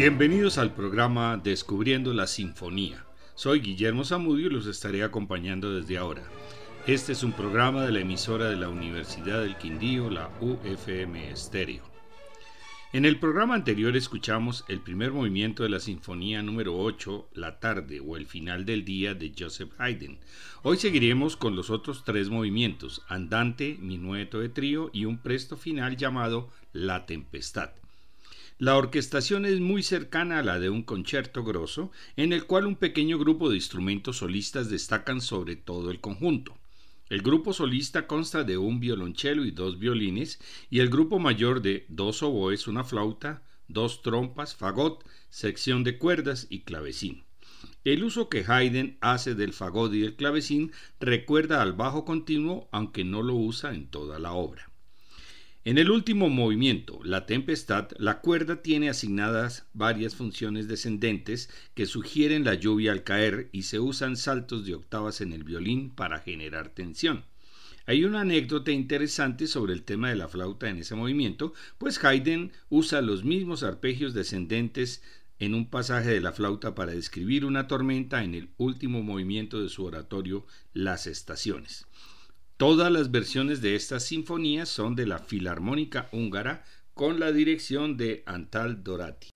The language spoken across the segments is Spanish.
Bienvenidos al programa Descubriendo la Sinfonía. Soy Guillermo Zamudio y los estaré acompañando desde ahora. Este es un programa de la emisora de la Universidad del Quindío, la UFM Estéreo. En el programa anterior escuchamos el primer movimiento de la Sinfonía número 8, La tarde o el final del día de Joseph Haydn. Hoy seguiremos con los otros tres movimientos, Andante, Minueto de Trío y un presto final llamado La Tempestad. La orquestación es muy cercana a la de un concierto grosso, en el cual un pequeño grupo de instrumentos solistas destacan sobre todo el conjunto. El grupo solista consta de un violonchelo y dos violines, y el grupo mayor de dos oboes, una flauta, dos trompas, fagot, sección de cuerdas y clavecín. El uso que Haydn hace del fagot y del clavecín recuerda al bajo continuo, aunque no lo usa en toda la obra. En el último movimiento, La Tempestad, la cuerda tiene asignadas varias funciones descendentes que sugieren la lluvia al caer y se usan saltos de octavas en el violín para generar tensión. Hay una anécdota interesante sobre el tema de la flauta en ese movimiento, pues Haydn usa los mismos arpegios descendentes en un pasaje de la flauta para describir una tormenta en el último movimiento de su oratorio Las Estaciones. Todas las versiones de estas sinfonías son de la Filarmónica Húngara con la dirección de Antal Dorati.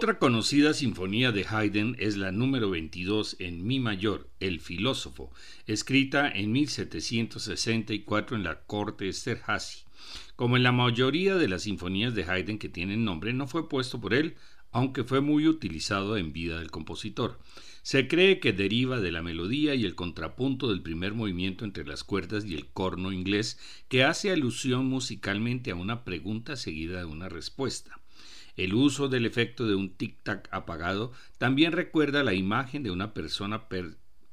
Otra conocida sinfonía de Haydn es la número 22 en Mi mayor, El filósofo, escrita en 1764 en la corte Esterhazy. Como en la mayoría de las sinfonías de Haydn que tienen nombre, no fue puesto por él, aunque fue muy utilizado en vida del compositor. Se cree que deriva de la melodía y el contrapunto del primer movimiento entre las cuerdas y el corno inglés, que hace alusión musicalmente a una pregunta seguida de una respuesta. El uso del efecto de un tic-tac apagado también recuerda la imagen de una persona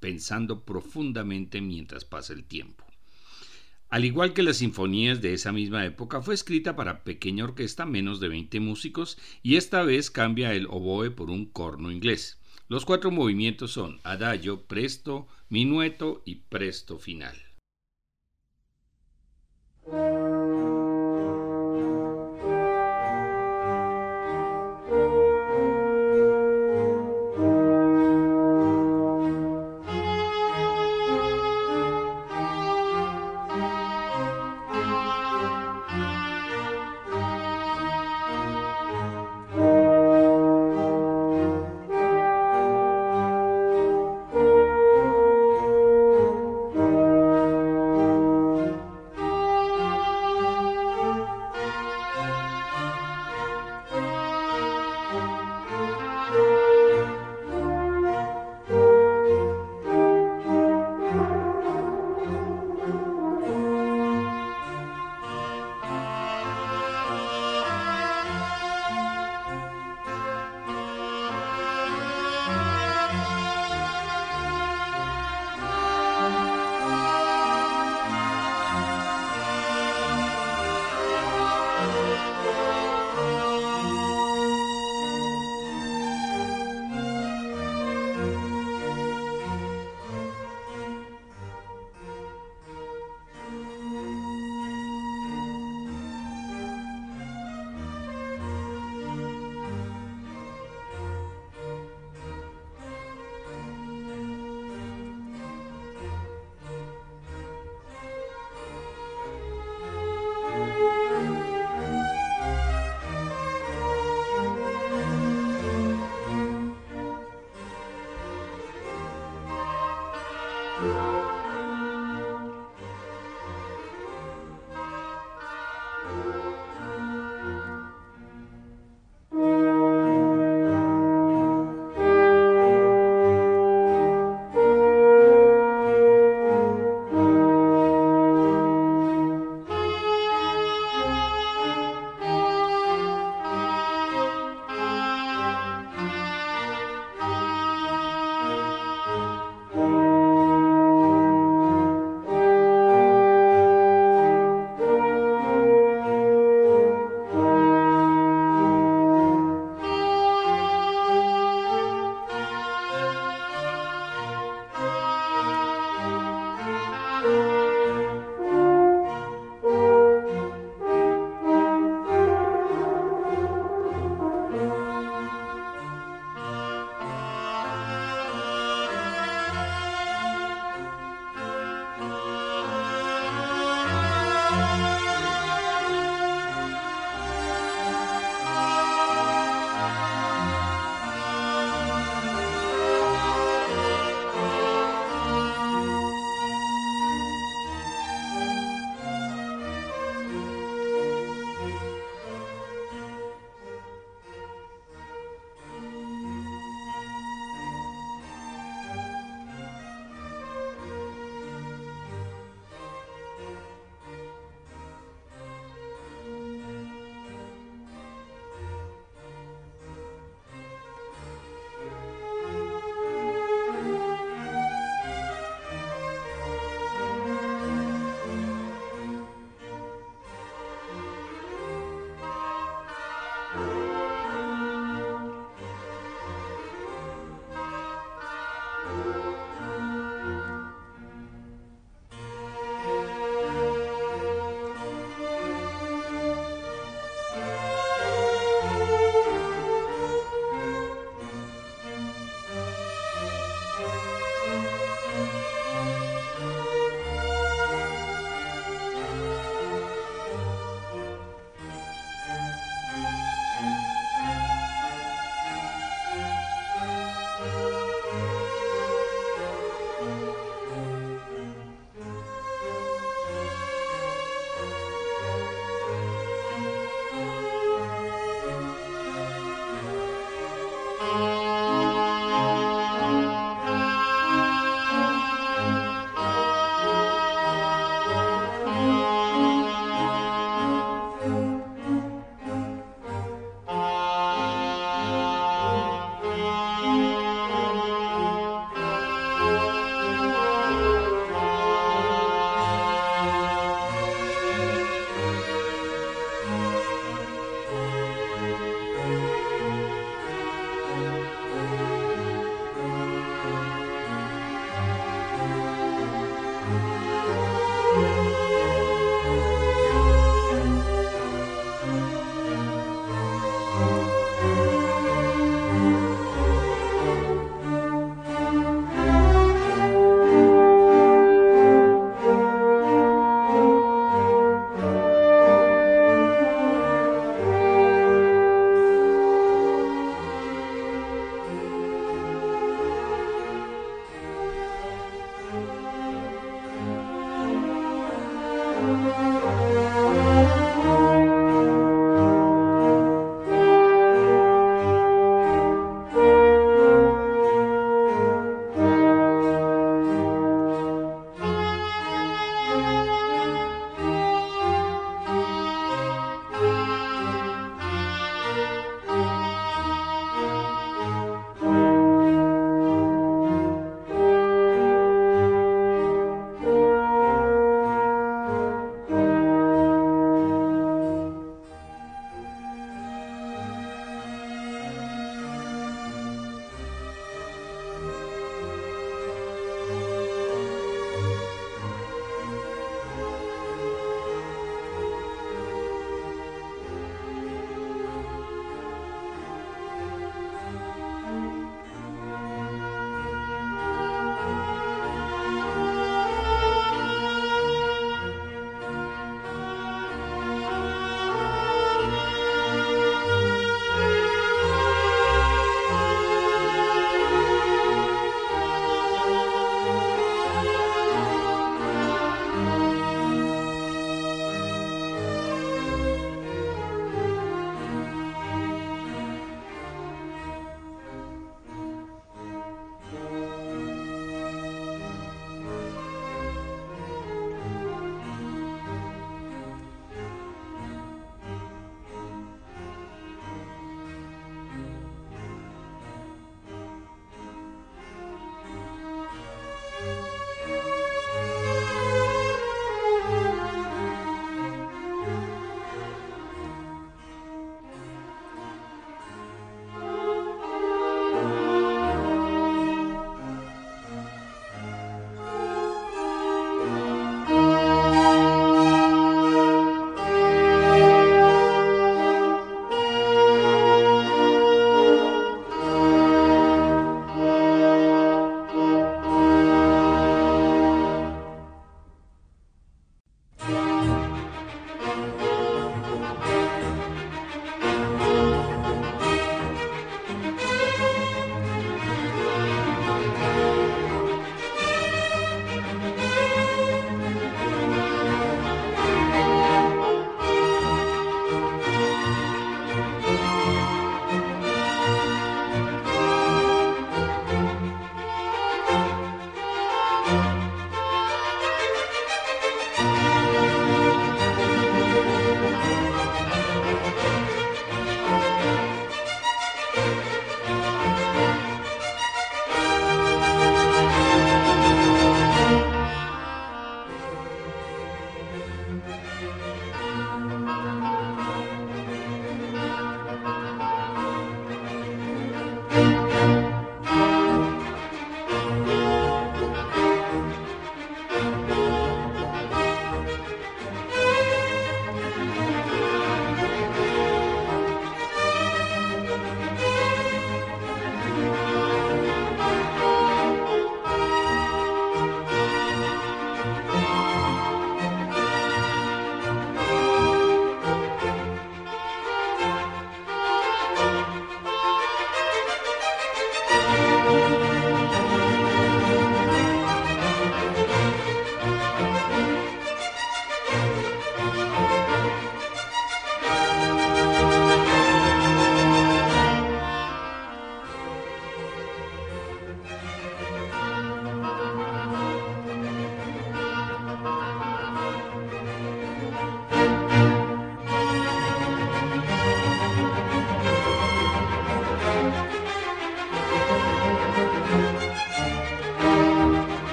pensando profundamente mientras pasa el tiempo. Al igual que las sinfonías de esa misma época, fue escrita para pequeña orquesta, menos de 20 músicos, y esta vez cambia el oboe por un corno inglés. Los cuatro movimientos son adagio, presto, minueto y presto final.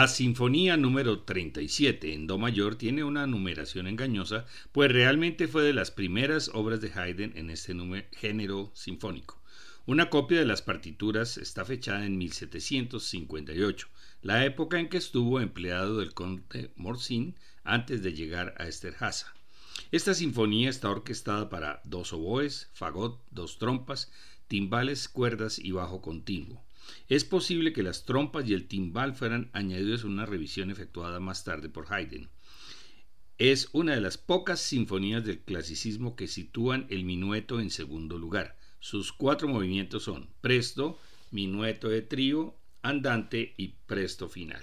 La Sinfonía número 37 en Do mayor tiene una numeración engañosa, pues realmente fue de las primeras obras de Haydn en este género sinfónico. Una copia de las partituras está fechada en 1758, la época en que estuvo empleado del conde Morsin antes de llegar a Esterhaza. Esta sinfonía está orquestada para dos oboes, fagot, dos trompas, timbales, cuerdas y bajo continuo. Es posible que las trompas y el timbal fueran añadidos en una revisión efectuada más tarde por Haydn. Es una de las pocas sinfonías del clasicismo que sitúan el minueto en segundo lugar. Sus cuatro movimientos son presto, minueto de trío, andante y presto final.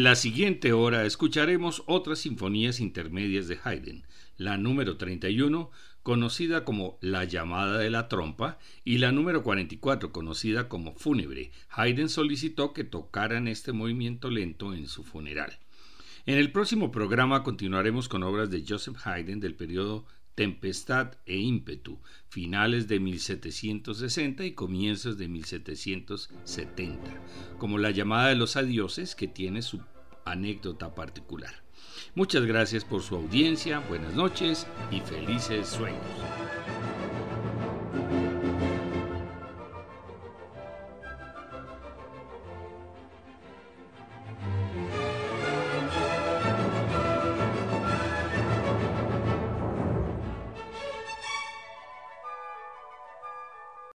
En la siguiente hora escucharemos otras sinfonías intermedias de Haydn, la número 31, conocida como La llamada de la trompa, y la número 44, conocida como Fúnebre. Haydn solicitó que tocaran este movimiento lento en su funeral. En el próximo programa continuaremos con obras de Joseph Haydn del periodo Tempestad e ímpetu, finales de 1760 y comienzos de 1770, como la llamada de los adioses que tiene su anécdota particular. Muchas gracias por su audiencia, buenas noches y felices sueños.